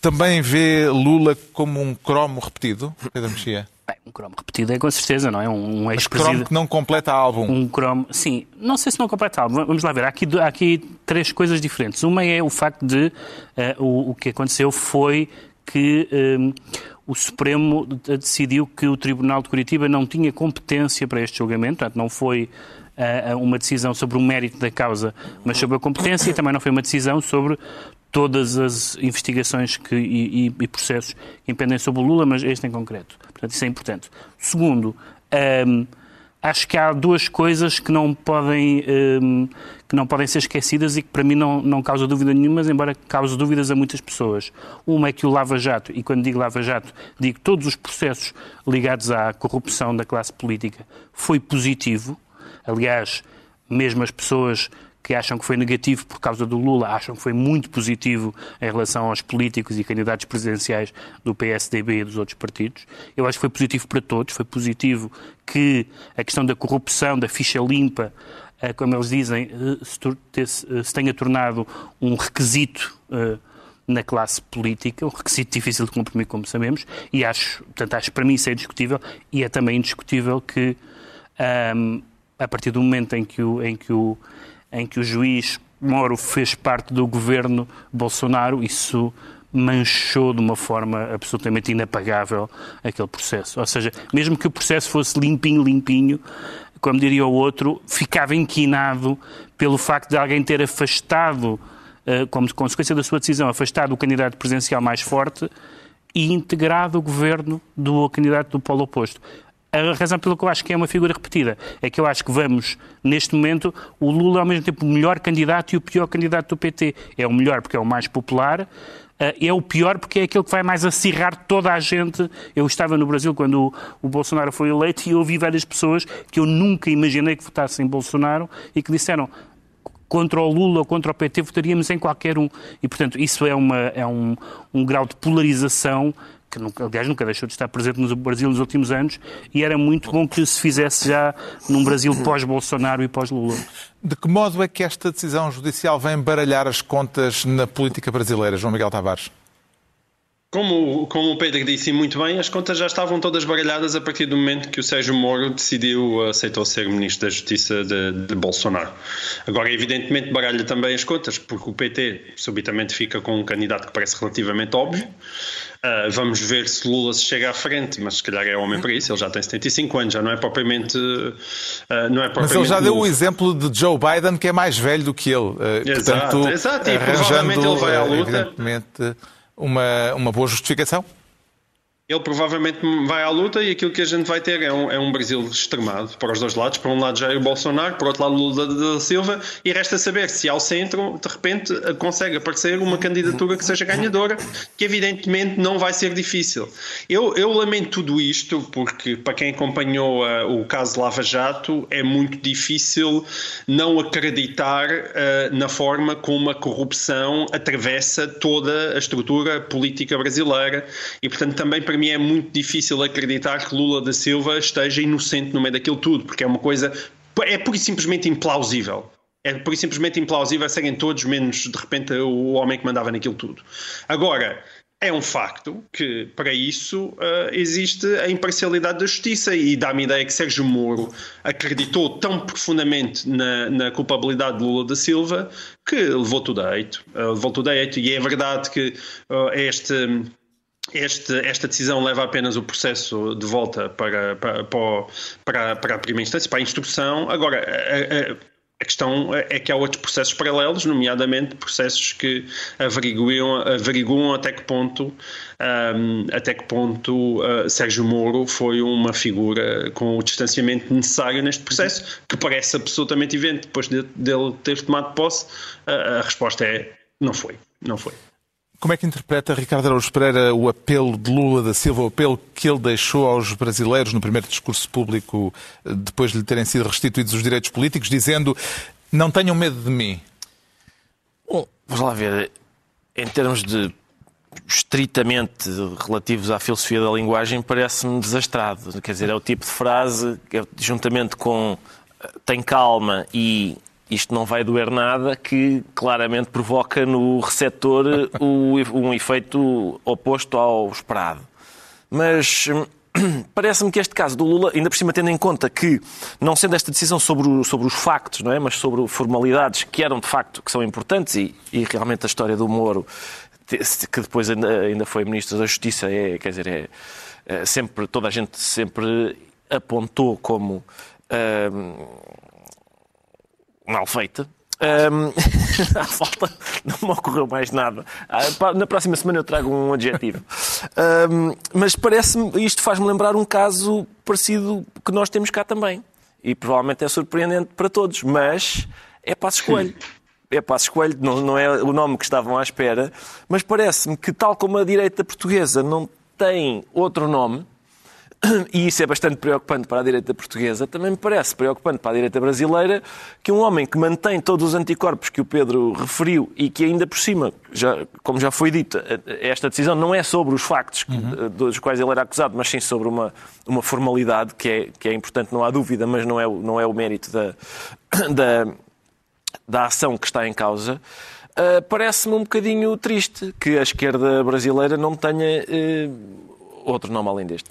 Também vê Lula como um cromo repetido, Pedro Mexia? Bem, um cromo repetido é com certeza, não é? Um, um ex-presidente... cromo que não completa álbum. Um cromo, sim. Não sei se não completa álbum. Vamos lá ver. Há aqui, há aqui três coisas diferentes. Uma é o facto de uh, o, o que aconteceu foi que um, eh, o Supremo decidiu que o Tribunal de Curitiba não tinha competência para este julgamento, portanto, não foi uh, uma decisão sobre o mérito da causa, mas sobre a competência, e também não foi uma decisão sobre todas as investigações que, e, e, e, processos que impendem sobre o Lula, mas este em concreto. Portanto, isso é importante. Segundo, um, acho que há duas coisas que não podem, um, que não podem ser esquecidas e que para mim não, não causa dúvida nenhuma, embora cause dúvidas a muitas pessoas. Uma é que o Lava Jato, e quando digo Lava Jato, digo todos os processos ligados à corrupção da classe política, foi positivo. Aliás, mesmo as pessoas que acham que foi negativo por causa do Lula, acham que foi muito positivo em relação aos políticos e candidatos presidenciais do PSDB e dos outros partidos. Eu acho que foi positivo para todos, foi positivo que a questão da corrupção, da ficha limpa, eh, como eles dizem, eh, se tenha tornado um requisito eh, na classe política, um requisito difícil de cumprir, como sabemos, e acho, portanto, acho para mim isso é indiscutível, e é também indiscutível que, um, a partir do momento em que o, em que o em que o juiz Moro fez parte do governo Bolsonaro, isso manchou de uma forma absolutamente inapagável aquele processo. Ou seja, mesmo que o processo fosse limpinho, limpinho, como diria o outro, ficava inquinado pelo facto de alguém ter afastado, eh, como consequência da sua decisão, afastado o candidato presidencial mais forte e integrado o governo do candidato do polo oposto. A razão pela que eu acho que é uma figura repetida é que eu acho que vamos, neste momento, o Lula é ao mesmo tempo o melhor candidato e o pior candidato do PT. É o melhor porque é o mais popular, eh, é o pior porque é aquele que vai mais acirrar toda a gente. Eu estava no Brasil quando o, Bolsonaro foi eleito e ouvi várias pessoas que eu nunca imaginei que votassem Bolsonaro e que disseram contra o Lula ou contra o PT votaríamos em qualquer um. E, portanto, isso é, uma, é um, um grau de polarização que nunca, aliás nunca deixou de estar presente no Brasil nos últimos anos, e era muito bom que se fizesse já num Brasil pós-Bolsonaro e pós-Lula. De que modo é que esta decisão judicial vem baralhar as contas na política brasileira, João Miguel Tavares? Como, como o Pedro disse muito bem, as contas já estavam todas baralhadas a partir do momento que o Sérgio Moro decidiu, aceitou ser Ministro da Justiça de, de Bolsonaro. Agora, evidentemente, baralha também as contas, porque o PT subitamente fica com um candidato que parece relativamente óbvio. Uh, vamos ver se Lula se chega à frente, mas se calhar é homem para isso, ele já tem 75 anos, já não é propriamente. Uh, não é propriamente mas ele já deu o exemplo de Joe Biden, que é mais velho do que ele. Uh, exato, portanto, exato, e provavelmente ele vai à luta. Evidentemente, uma, uma boa justificação? Ele provavelmente vai à luta e aquilo que a gente vai ter é um, é um Brasil extremado para os dois lados. Para um lado Jair Bolsonaro, por outro lado Lula da Silva, e resta saber se ao centro, de repente, consegue aparecer uma candidatura que seja ganhadora, que evidentemente não vai ser difícil. Eu, eu lamento tudo isto, porque para quem acompanhou uh, o caso Lava Jato, é muito difícil não acreditar uh, na forma como a corrupção atravessa toda a estrutura política brasileira e, portanto, também para mim é muito difícil acreditar que Lula da Silva esteja inocente no meio daquilo tudo, porque é uma coisa. É pura e simplesmente implausível. É por simplesmente implausível serem todos menos, de repente, o homem que mandava naquilo tudo. Agora, é um facto que, para isso, uh, existe a imparcialidade da justiça e dá-me a ideia que Sérgio Moro acreditou tão profundamente na, na, culpabilidade de Lula da Silva que levou tudo a eito. Uh, levou tudo a eito. E é verdade que uh, este, este, esta decisão leva apenas o processo de volta para, para, para, para a primeira instância, para a instrução. Agora, a, a, a questão é que há outros processos paralelos, nomeadamente processos que averiguam, averiguam até que ponto, um, até que ponto uh, Sérgio Moro foi uma figura com o distanciamento necessário neste processo, que parece absolutamente evidente. Depois de, dele ter tomado posse, uh, a resposta é não foi, não foi. Como é que interpreta Ricardo Araújo Pereira o apelo de Lula da Silva, o apelo que ele deixou aos brasileiros no primeiro discurso público, depois de lhe terem sido restituídos os direitos políticos, dizendo não tenham medo de mim? Bom, vamos lá ver. Em termos de estritamente relativos à filosofia da linguagem, parece-me desastrado. Quer dizer, é o tipo de frase que, juntamente com tem calma e isto não vai doer nada, que claramente provoca no receptor um efeito oposto ao esperado. Mas parece-me que este caso do Lula, ainda por cima tendo em conta que, não sendo esta decisão sobre, o, sobre os factos, não é? mas sobre formalidades que eram de facto, que são importantes, e, e realmente a história do Moro, que depois ainda, ainda foi Ministro da Justiça, é, quer dizer, é, é sempre, toda a gente sempre apontou como mal feita. Um, à falta, não me ocorreu mais nada. Ah, na próxima semana eu trago um adjetivo. Um, mas parece-me, isto faz-me lembrar um caso parecido que nós temos cá também. E provavelmente é surpreendente para todos, mas é Passo Escolho. É Passo Escolho, não, não é o nome que estavam à espera, mas parece-me que, tal como a direita portuguesa não tem outro nome, e isso é bastante preocupante para a direita portuguesa, também me parece preocupante para a direita brasileira que um homem que mantém todos os anticorpos que o Pedro referiu e que ainda por cima, já, como já foi dito, esta decisão não é sobre os factos uhum. dos quais ele era acusado, mas sim sobre uma, uma formalidade que é, que é importante, não há dúvida, mas não é, não é o mérito da, da, da ação que está em causa. Uh, Parece-me um bocadinho triste que a esquerda brasileira não tenha uh, outro nome além deste.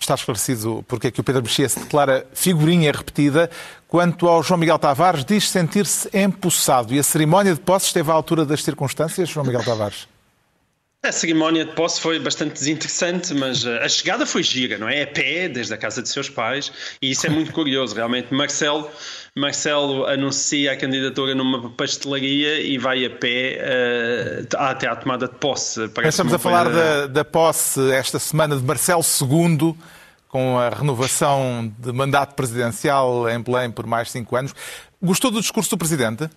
Está esclarecido porque é que o Pedro Mexia se declara figurinha repetida. Quanto ao João Miguel Tavares, diz sentir-se empossado. E a cerimónia de posse esteve à altura das circunstâncias, João Miguel Tavares? A cerimónia de posse foi bastante desinteressante, mas eh, a chegada foi gira, não é? A pé, desde a casa de seus pais, e isso é muito curioso, realmente. Marcelo, Marcelo anuncia a candidatura numa pastelaria e vai a pé uh, até à tomada de posse. Parece Estamos a falar da, da posse esta semana de Marcelo II, com a renovação de mandato presidencial em Belém por mais cinco anos. Gostou do discurso do Presidente?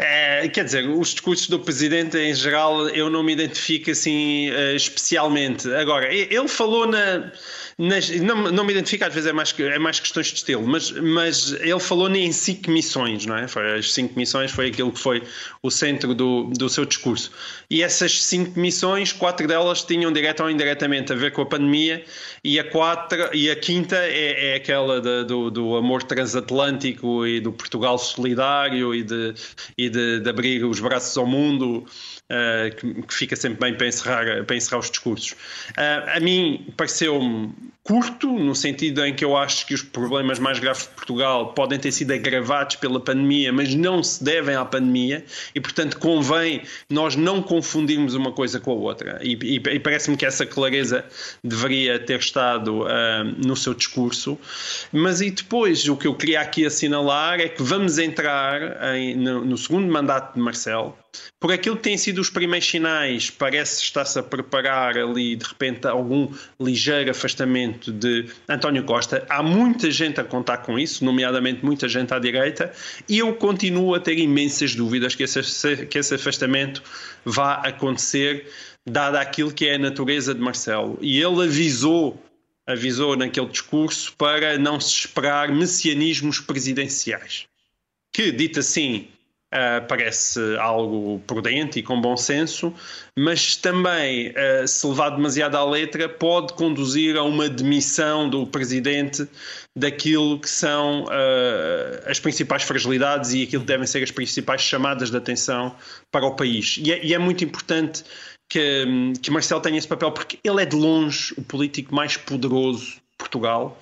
É, quer dizer, os discursos do presidente em geral eu não me identifico assim uh, especialmente. Agora, ele falou na nas, não, não me identifico, às vezes é mais, é mais questões de estilo, mas, mas ele falou em cinco missões, não é? Foi, as cinco missões foi aquilo que foi o centro do, do seu discurso. E essas cinco missões, quatro delas tinham direto ou indiretamente a ver com a pandemia, e a, quatro, e a quinta é, é aquela de, do, do amor transatlântico e do Portugal solidário e de, e de, de abrir os braços ao mundo. Uh, que, que, fica sempre bem para encerrar, para encerrar os discursos. Uh, a mim pareceu-me curto, no sentido em que eu acho que os problemas mais graves de Portugal podem ter sido agravados pela pandemia, mas não se devem à pandemia, e portanto convém nós não confundirmos uma coisa com a outra. E, e, e parece-me que essa clareza deveria ter estado uh, no seu discurso. Mas e depois, o que eu queria aqui assinalar é que vamos entrar em, no, no segundo mandato de Marcelo por aquilo que têm sido os primeiros sinais, parece estar-se a preparar ali, de repente, algum ligeiro afastamento de António Costa. Há muita gente a contar com isso, nomeadamente muita gente à direita, e eu continuo a ter imensas dúvidas que esse, que esse afastamento vá acontecer, dada aquilo que é a natureza de Marcelo. E ele avisou avisou naquele discurso para não se esperar messianismos presidenciais. Que, dito assim, Uh, parece algo prudente e com bom senso, mas também, uh, se levado demasiado à letra, pode conduzir a uma demissão do presidente daquilo que são uh, as principais fragilidades e aquilo que devem ser as principais chamadas de atenção para o país. E é, e é muito importante que, que Marcelo tenha esse papel, porque ele é de longe o político mais poderoso de Portugal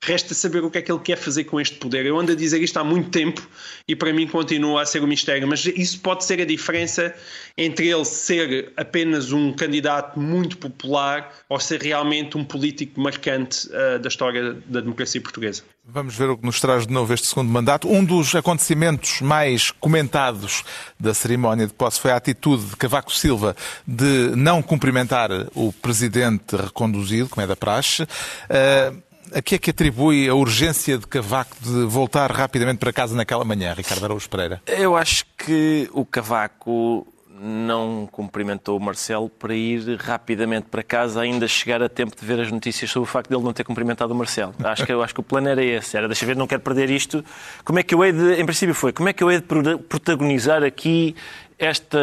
Resta saber o que é que ele quer fazer com este poder. Eu ando a dizer isto há muito tempo e para mim continua a ser um mistério, mas isso pode ser a diferença entre ele ser apenas um candidato muito popular ou ser realmente um político marcante uh, da história da democracia portuguesa. Vamos ver o que nos traz de novo este segundo mandato. Um dos acontecimentos mais comentados da cerimónia de posse foi a atitude de Cavaco Silva de não cumprimentar o presidente reconduzido, como é da praxe. Uh, a que é que atribui a urgência de Cavaco de voltar rapidamente para casa naquela manhã, Ricardo Araújo Pereira? Eu acho que o Cavaco não cumprimentou o Marcelo para ir rapidamente para casa, ainda chegar a tempo de ver as notícias sobre o facto de ele não ter cumprimentado o Marcelo. Acho que, eu acho que o plano era esse, era deixa ver, não quero perder isto. Como é que eu hei de, em princípio foi, como é que eu hei de protagonizar aqui esta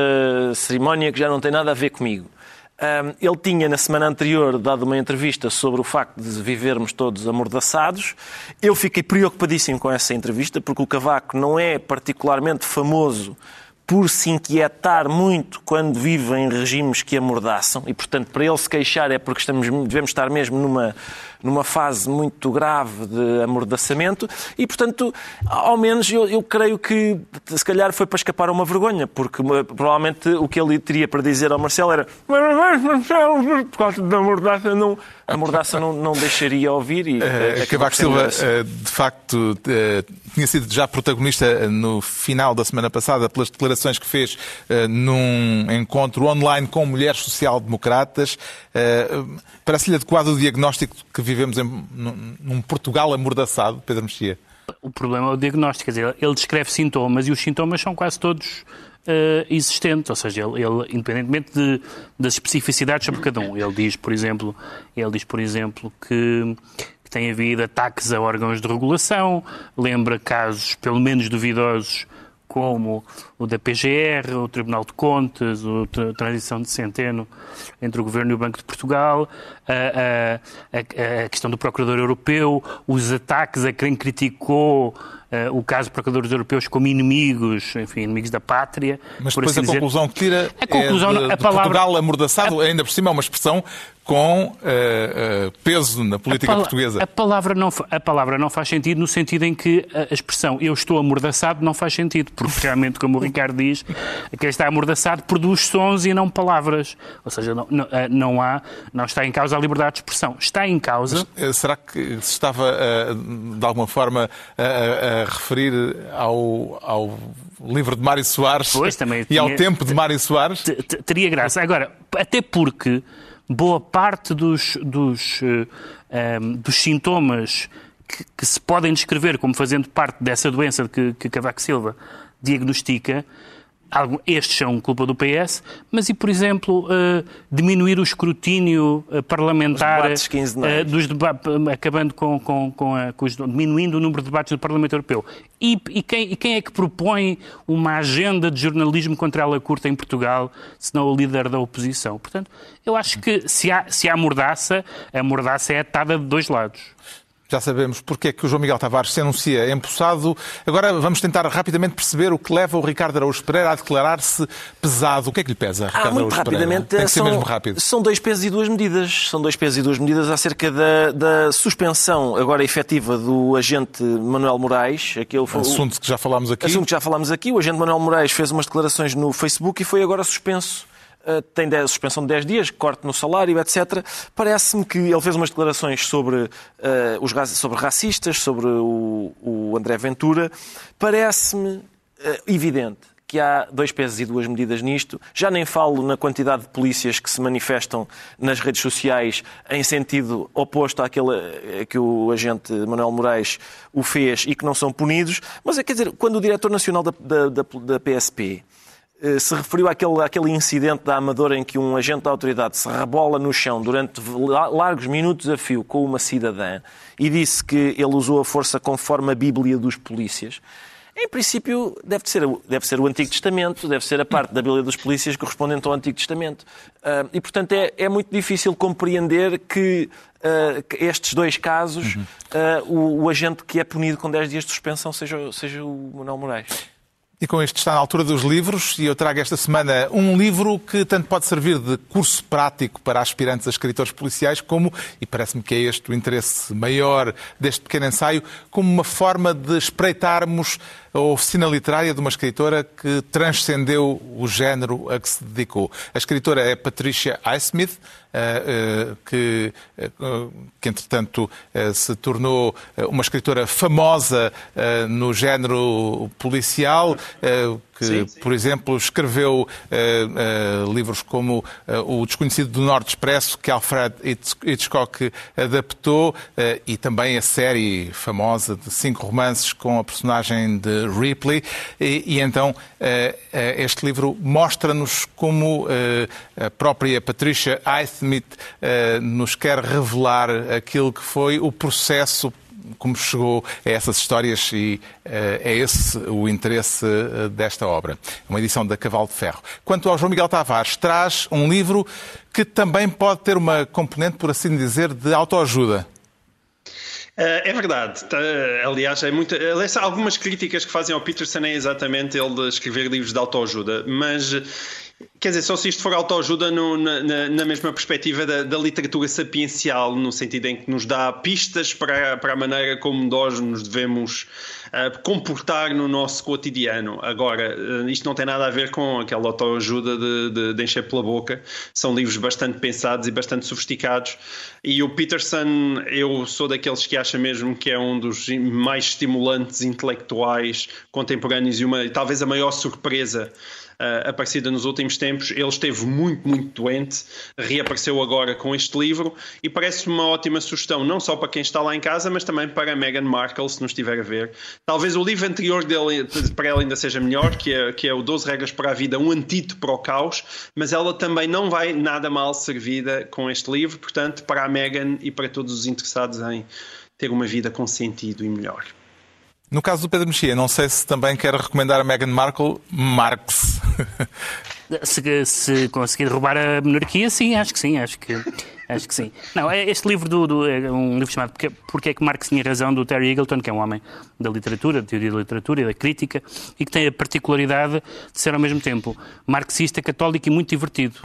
cerimónia que já não tem nada a ver comigo? Ele tinha, na semana anterior, dado uma entrevista sobre o facto de vivermos todos amordaçados. Eu fiquei preocupadíssimo com essa entrevista, porque o Cavaco não é particularmente famoso por se inquietar muito quando vive em regimes que amordaçam e, portanto, para ele se queixar é porque estamos, devemos estar mesmo numa, numa fase muito grave de amordaçamento e, portanto, ao menos eu, eu creio que se calhar foi para escapar a uma vergonha, porque provavelmente o que ele teria para dizer ao Marcelo era por causa da amordaça não, a mordaça não, não deixaria ouvir. E, uh, Cavaco Silva, de facto, uh, tinha sido já protagonista no final da semana passada pelas declarações que fez num encontro online com mulheres social-democratas. Parece-lhe adequado o diagnóstico que vivemos em, num Portugal amordaçado, Pedro Mexia? O problema é o diagnóstico. Dizer, ele descreve sintomas e os sintomas são quase todos uh, existente, ou seja, ele, ele independentemente de, das especificidades sobre cada um, ele diz, por exemplo, ele diz, por exemplo, que tem havido ataques a órgãos de regulação, lembra casos pelo menos duvidosos como o da PGR, o Tribunal de Contas, a transição de Centeno entre o Governo e o Banco de Portugal, a, a, a questão do Procurador Europeu, os ataques a quem criticou o caso de procuradores europeus como inimigos, enfim, inimigos da pátria. Mas depois assim a dizer. conclusão que tira a conclusão, é de, a palavra, Portugal amordaçado, a, ainda por cima é uma expressão com uh, uh, peso na política a portuguesa. A palavra, não, a palavra não faz sentido no sentido em que a expressão eu estou amordaçado não faz sentido, porque realmente, como o Ricardo diz, quem está amordaçado produz sons e não palavras. Ou seja, não, não, não há, não está em causa a liberdade de expressão. Está em causa... Mas, será que se estava, de alguma forma, a, a referir ao, ao livro de Mário Soares pois, e ao tempo de Mário Soares? Teria graça. Agora, até porque boa parte dos, dos, um, ehm, dos sintomas que, que, se podem descrever como fazendo parte dessa doença que, que Cavaco Silva diagnostica estes são culpa do PS, mas e, por exemplo, uh, diminuir o escrutínio uh, parlamentar uh, dos acabando com, com, com, a, com os, diminuindo o número de debates do Parlamento Europeu. E, e, quem, e, quem, é que propõe uma agenda de jornalismo contra ela curta em Portugal, se não o líder da oposição? Portanto, eu acho que se há, se há mordaça, a mordaça é atada de dois lados. Já sabemos porque é que o João Miguel Tavares se anuncia empossado. Agora vamos tentar rapidamente perceber o que leva o Ricardo Araújo Pereira a declarar-se pesado. O que é que lhe pesa, Ricardo ah, muito Araújo rapidamente, Pereira? Tem que ser são, mesmo rápido. São dois pesos e duas medidas. São dois pesos e duas medidas acerca da, da suspensão agora efetiva do agente Manuel Moraes. Aquele foi, assunto que já falámos aqui. Assunto que já falámos aqui. O agente Manuel Moraes fez umas declarações no Facebook e foi agora suspenso tem suspensão de 10 dias, corte no salário, etc. Parece-me que ele fez umas declarações sobre, uh, os, sobre racistas, sobre o, o André Ventura. Parece-me uh, evidente que há dois pesos e duas medidas nisto. Já nem falo na quantidade de polícias que se manifestam nas redes sociais em sentido oposto àquele que o agente Manuel Moraes o fez e que não são punidos. Mas, quer dizer, quando o diretor nacional da, da, da, da PSP eh, se referiu àquele, àquele incidente da Amadora em que um agente da autoridade se rebola no chão durante largos minutos a fio com uma cidadã e disse que ele usou a força conforme a Bíblia dos polícias. Em princípio, deve ser, deve ser o Antigo Testamento, deve ser a parte da Bíblia dos Polícias correspondente ao Antigo Testamento. Uh, e, portanto, é, é, muito difícil compreender que uh, estes dois casos, uh, o, o, agente que é punido com 10 dias de suspensão seja, seja o Manuel Moraes. E com isto está na altura dos livros, e eu trago esta semana um livro que tanto pode servir de curso prático para aspirantes a escritores policiais, como, e parece-me que é este o interesse maior deste pequeno ensaio, como uma forma de espreitarmos a oficina literária de uma escritora que transcendeu o género a que se dedicou. A escritora é Patricia Highsmith, eh, eh, que, eh, que entretanto se tornou uma escritora famosa no género policial, que, sim, sim. por exemplo, escreveu uh, uh, livros como uh, O Desconhecido do Norte Expresso, que Alfred Hitchcock adaptou, e também a série famosa de cinco romances com a personagem de Ripley. E, e então, este livro mostra-nos como a própria Patricia Highsmith nos quer revelar aquilo que foi o processo como chegou a essas histórias e uh, é esse o interesse uh, desta obra. Uma edição da Cavalo de Ferro. Quanto ao João Miguel Tavares, traz um livro que também pode ter uma componente, por assim dizer, de autoajuda. Eh, é verdade. Aliás, é muito, algumas críticas que fazem ao Peterson é exatamente ele de escrever livros de autoajuda, mas Quer dizer, só se isto for autoajuda no, na, na, mesma perspectiva da, da, literatura sapiencial, no sentido em que nos dá pistas para, para a maneira como nós nos devemos uh, comportar no nosso cotidiano. Agora, uh, isto não tem nada a ver com aquela autoajuda de, de, de, encher pela boca. São livros bastante pensados e bastante sofisticados. E o Peterson, eu sou daqueles que acha mesmo que é um dos mais estimulantes intelectuais contemporâneos e uma, talvez a maior surpresa uh, aparecida nos últimos tempos. Ele esteve muito, muito doente, reapareceu agora com este livro e parece-me uma ótima sugestão, não só para quem está lá em casa, mas também para Meghan Markle, se nos estiver a ver. Talvez o livro anterior dele, para ela ainda seja melhor, que é, que é o 12 Regras para a Vida, um antídoto para o caos, mas ela também não vai nada mal servida com este livro, portanto, para a Meghan e para todos os interessados em ter uma vida com sentido e melhor. No caso do Pedro Mexia, não sei se também quer recomendar a Meghan Markle Marx. Se, se, conseguir roubar a monarquia, sim, acho que sim, acho que, acho que sim. Não, é este livro do, do é um livro chamado Porque é que Marx tinha razão, do Terry Eagleton, que é um homem da literatura, da teoria da literatura e da crítica, e que tem a particularidade de ser ao mesmo tempo marxista, católico e muito divertido.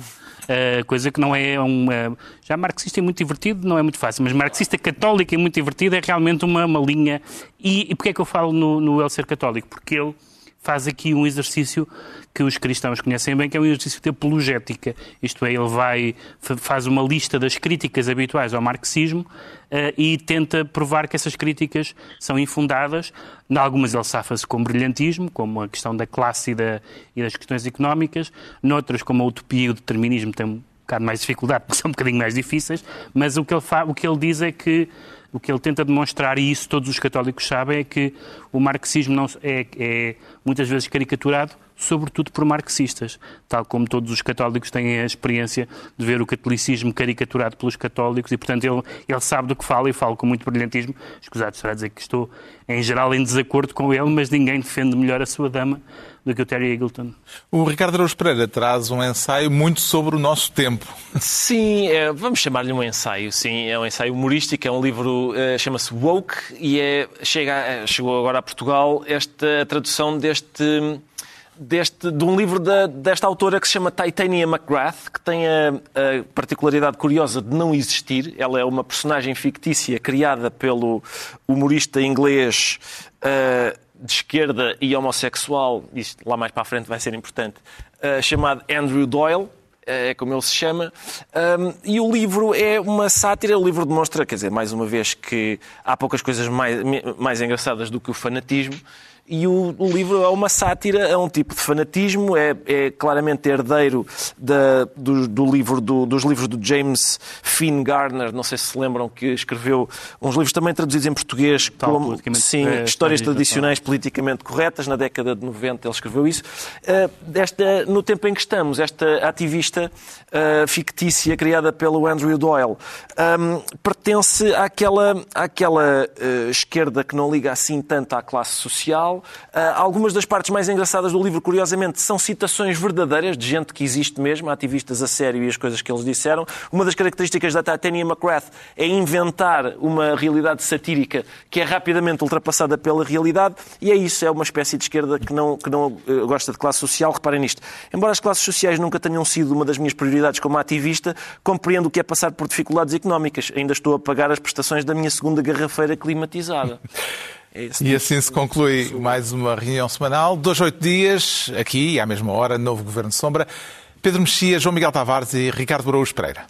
Uh, coisa que não é um. Uh, já marxista é muito divertido, não é muito fácil, mas marxista católico e muito divertido é realmente uma, uma linha. E, e porquê é que eu falo no, no ele ser católico? Porque ele faz aqui um exercício que os cristãos conhecem bem, que é um exercício de apologética. Isto é, ele vai, faz uma lista das críticas habituais ao marxismo uh, e tenta provar que essas críticas são infundadas. Em algumas ele safa-se com brilhantismo, como a questão da classe e, da, e das questões económicas. Noutras, como a utopia e o determinismo, tem um bocado mais dificuldade, porque são um bocadinho mais difíceis. Mas o que ele, o que ele diz é que o que ele tenta demonstrar, e isso todos os católicos sabem, é que o marxismo não é, é muitas vezes caricaturado, sobretudo por marxistas, tal como todos os católicos têm a experiência de ver o catolicismo caricaturado pelos católicos e, portanto, ele, ele sabe do que fala e fala com muito brilhantismo. Escusado será dizer que estou, em geral, em desacordo com ele, mas ninguém defende melhor a sua dama do que o Terry Eagleton. O Ricardo Araújo Pereira traz um ensaio muito sobre o nosso tempo. Sim, é, vamos chamar-lhe um ensaio, sim. É um ensaio humorístico, é um livro, é, chama-se Woke e é, chega, é, chegou agora a Portugal esta tradução deste deste, de um livro da, desta autora que se chama Titania McGrath, que tem a, a, particularidade curiosa de não existir. Ela é uma personagem fictícia criada pelo humorista inglês uh, de esquerda e homossexual, isto lá mais para a frente vai ser importante, uh, chamado Andrew Doyle é como ele se chama, um, e o livro é uma sátira. O livro demonstra, quer dizer, mais uma vez, que há poucas coisas mais, mais engraçadas do que o fanatismo e o, o, livro é uma sátira, é um tipo de fanatismo, é, é claramente herdeiro da, do, do, livro, do, dos livros do James Finn Gardner, não sei se se lembram, que escreveu uns livros também traduzidos em português, Tal, como sim, é, histórias tradicionais politicamente corretas, na década de 90 ele escreveu isso. Uh, esta, no tempo em que estamos, esta ativista uh, fictícia criada pelo Andrew Doyle um, pertence àquela, àquela uh, esquerda que não liga assim tanto à classe social, Uh, algumas das partes mais engraçadas do livro, curiosamente, são citações verdadeiras de gente que existe mesmo, ativistas a sério e as coisas que eles disseram. Uma das características da Titania McGrath é inventar uma realidade satírica que é rapidamente ultrapassada pela realidade e é isso, é uma espécie de esquerda que não, que não uh, gosta de classe social. Reparem nisto. Embora as classes sociais nunca tenham sido uma das minhas prioridades como ativista, compreendo o que é passar por dificuldades económicas. Ainda estou a pagar as prestações da minha segunda garrafeira climatizada. É e assim se conclui mais uma reunião semanal. Dois, oito dias, aqui, à mesma hora, novo Governo Sombra. Pedro Mexia, João Miguel Tavares e Ricardo Araújo Pereira.